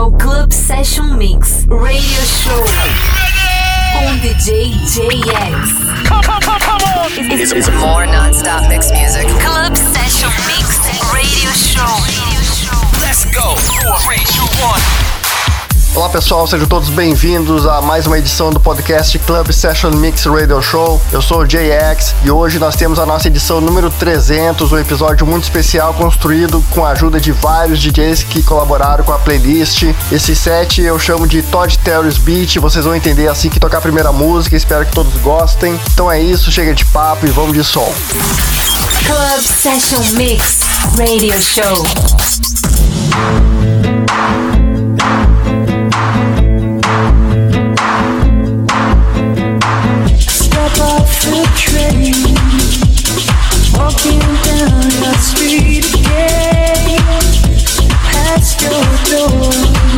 Disco Club Session Mix Radio Show on DJ JX. Come, come, come, come on! It's, it's, it's more non-stop mix music. Club Session Mix Radio Show. Radio show. Let's go! Do a rage you want. Olá pessoal, sejam todos bem-vindos a mais uma edição do podcast Club Session Mix Radio Show. Eu sou o JX e hoje nós temos a nossa edição número 300, um episódio muito especial construído com a ajuda de vários DJs que colaboraram com a playlist. Esse set eu chamo de Todd Terry's Beat, vocês vão entender assim que tocar a primeira música, espero que todos gostem. Então é isso, chega de papo e vamos de som. Club Session Mix Radio Show. Past your door.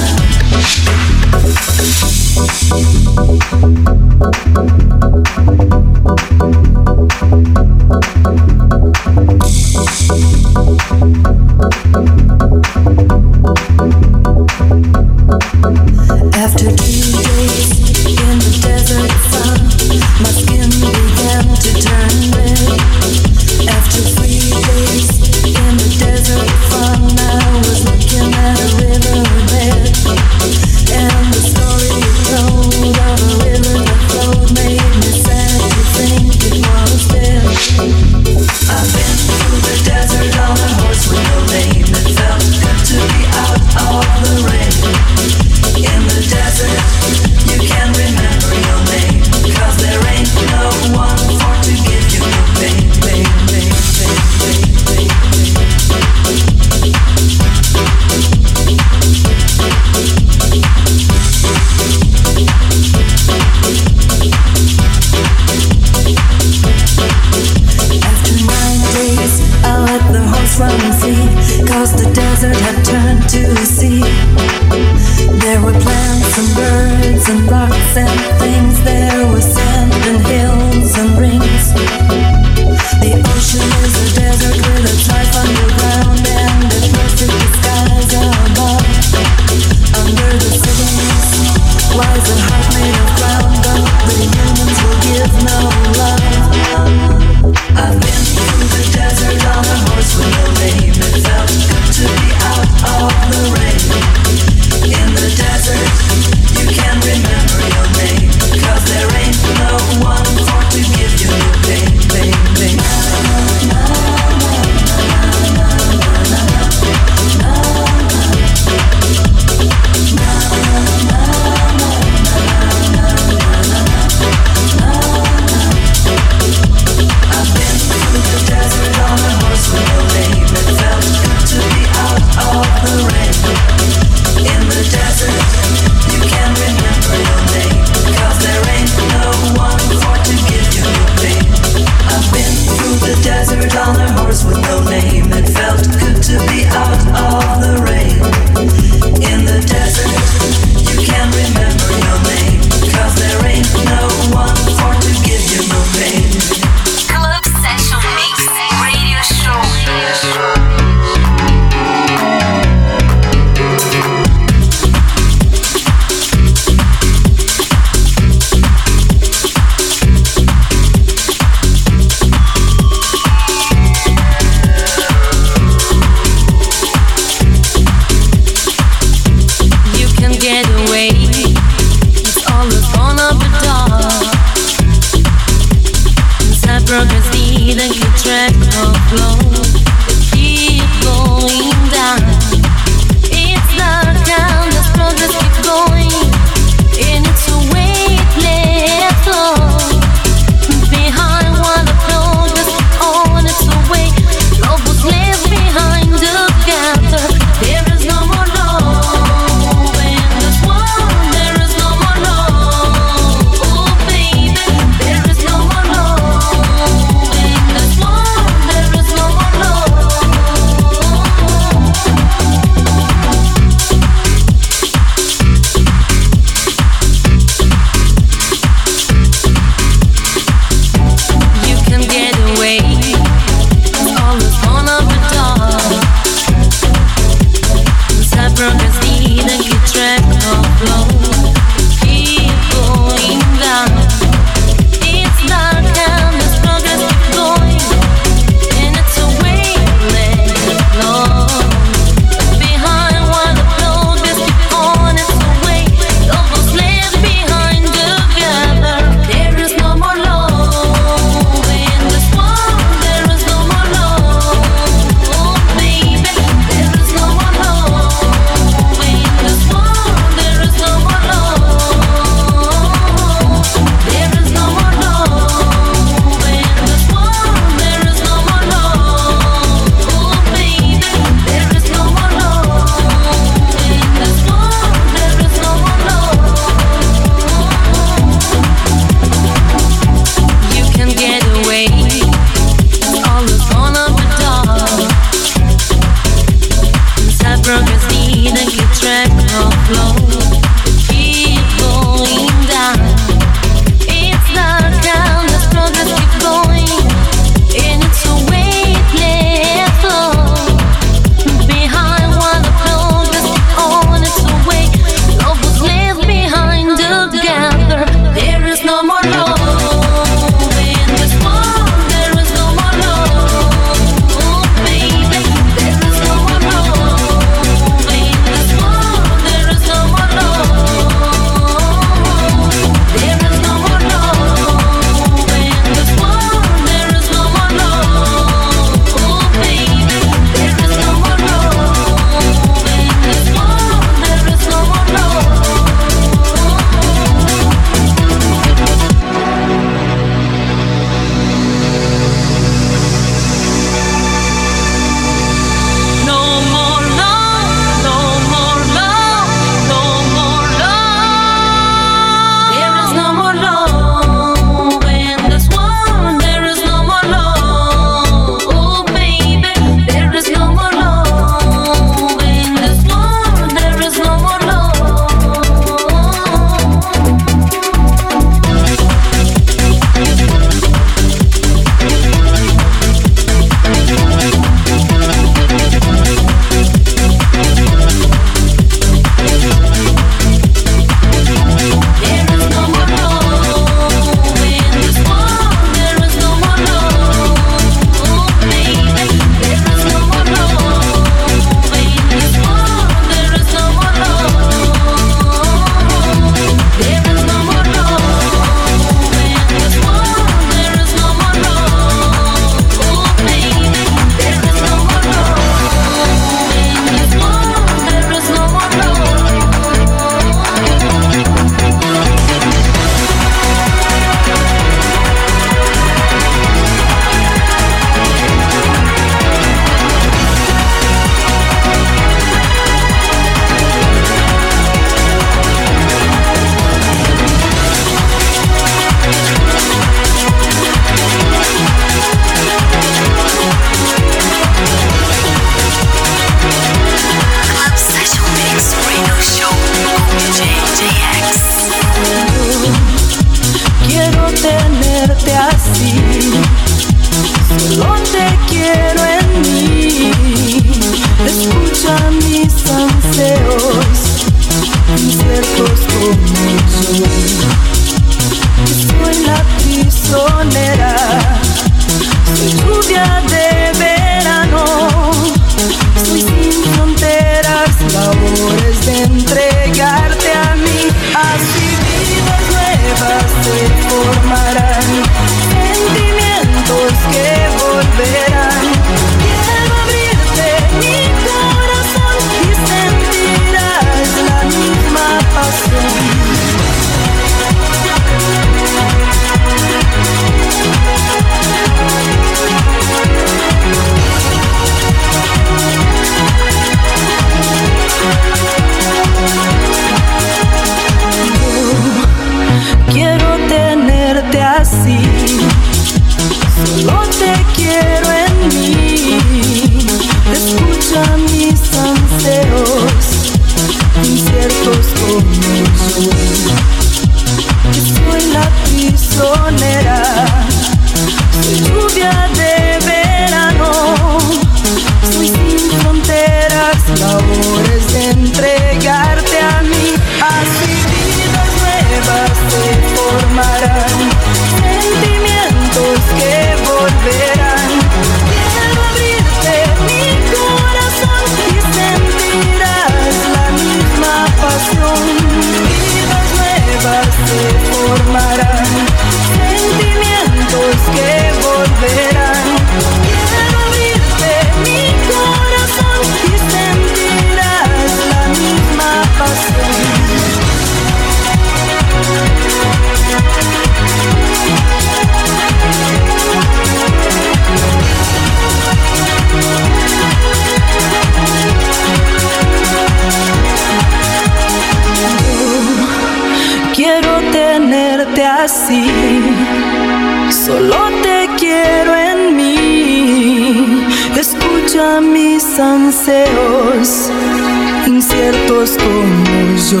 yo,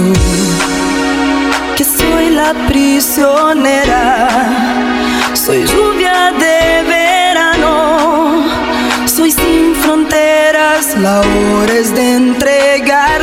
que soy la prisionera, soy lluvia de verano, soy sin fronteras, la hora de entregar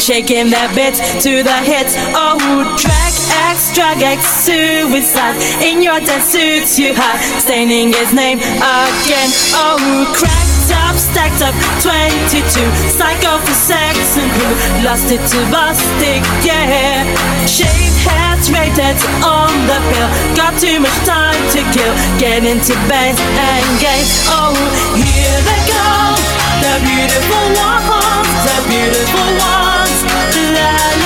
shaking their bits to the hits. Oh, drag X, drag X, suicide. In your dead suits, you have staining his name again. Oh, cracked up, stacked up, 22. Psycho for sex and who lost it to busted, yeah. Shaved heads, rated on the pill. Got too much time to kill. Get into bed and game. Oh, here they go. The beautiful ones, the beautiful ones. Love.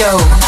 Show.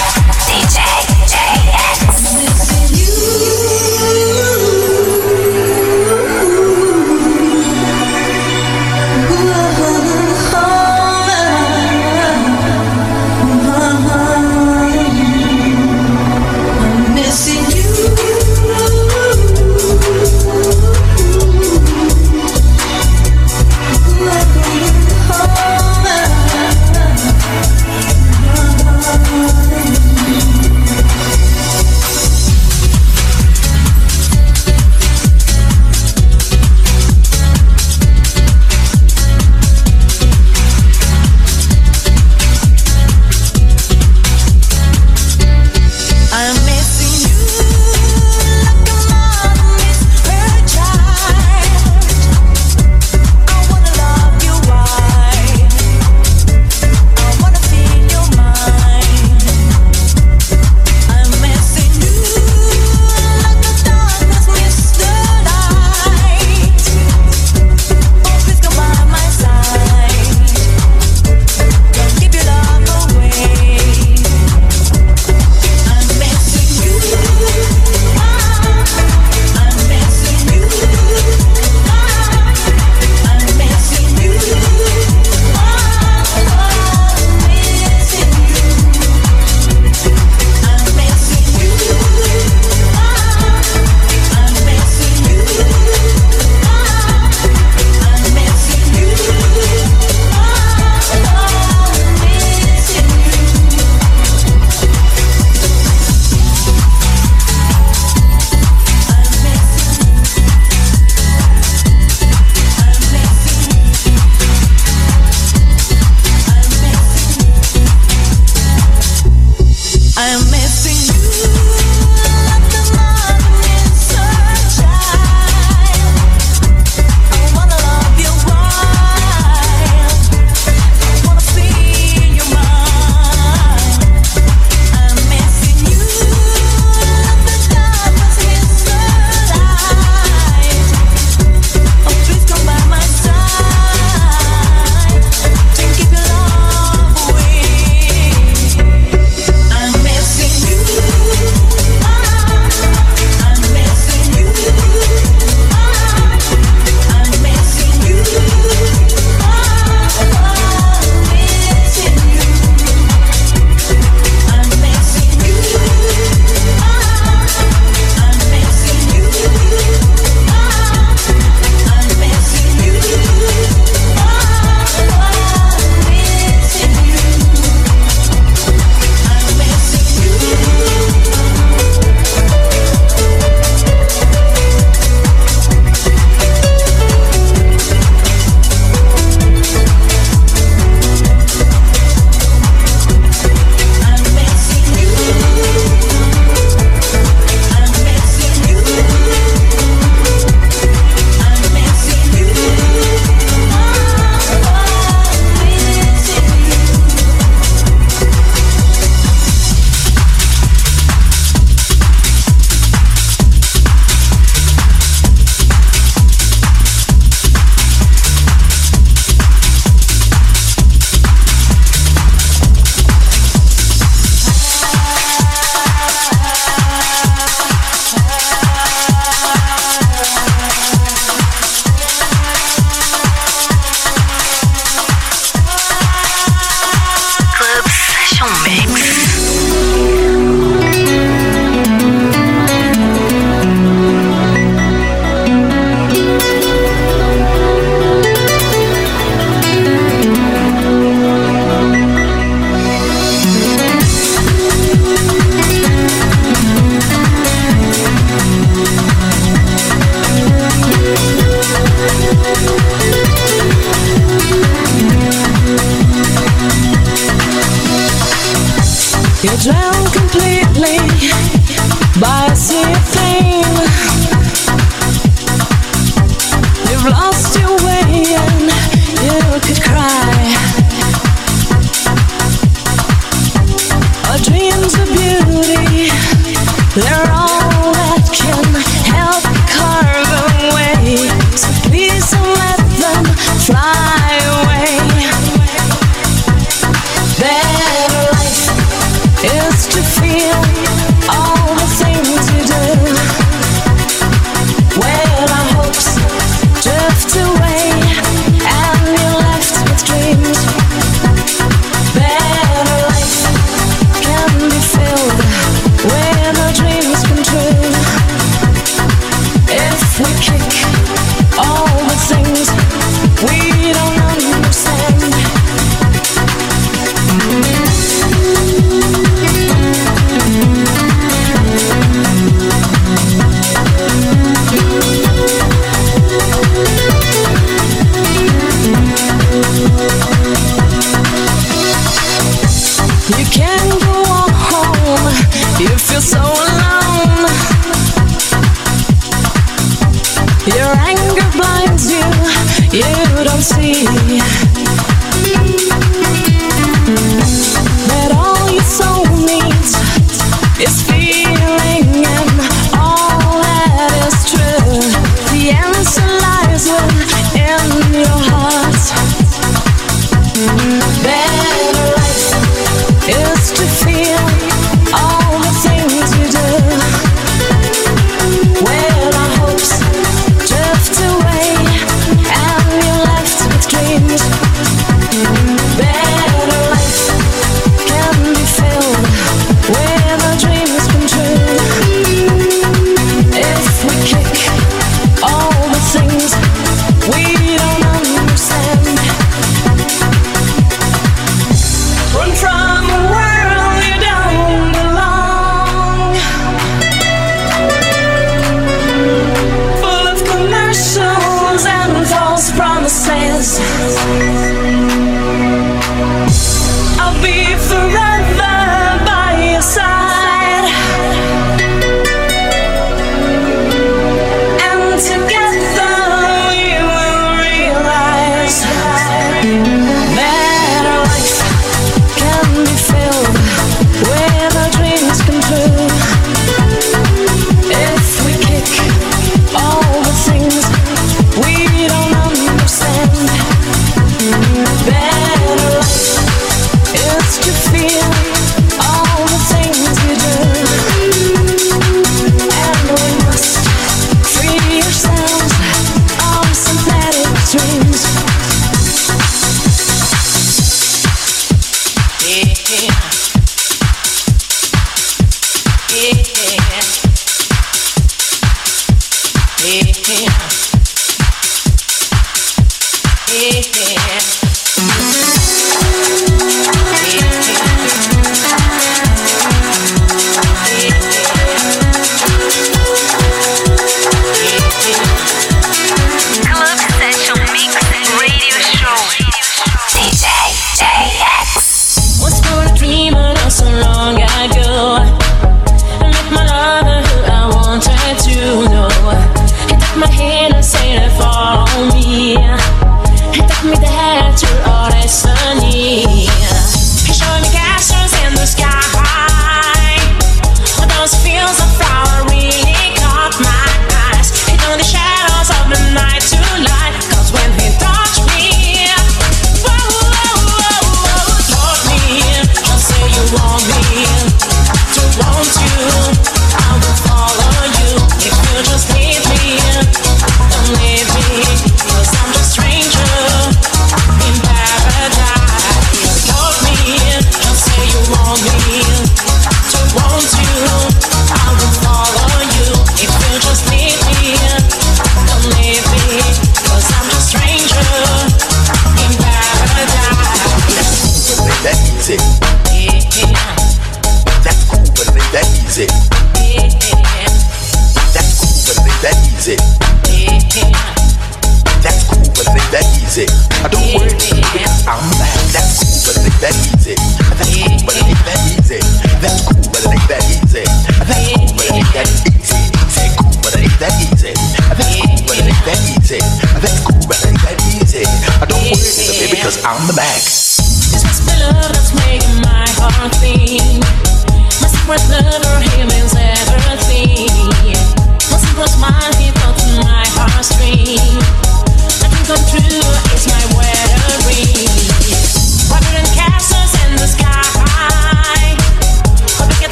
on the back.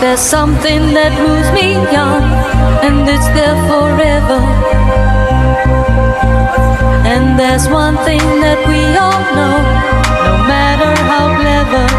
there's something that moves me on, and it's there forever. And there's one thing that we all know, no matter how clever.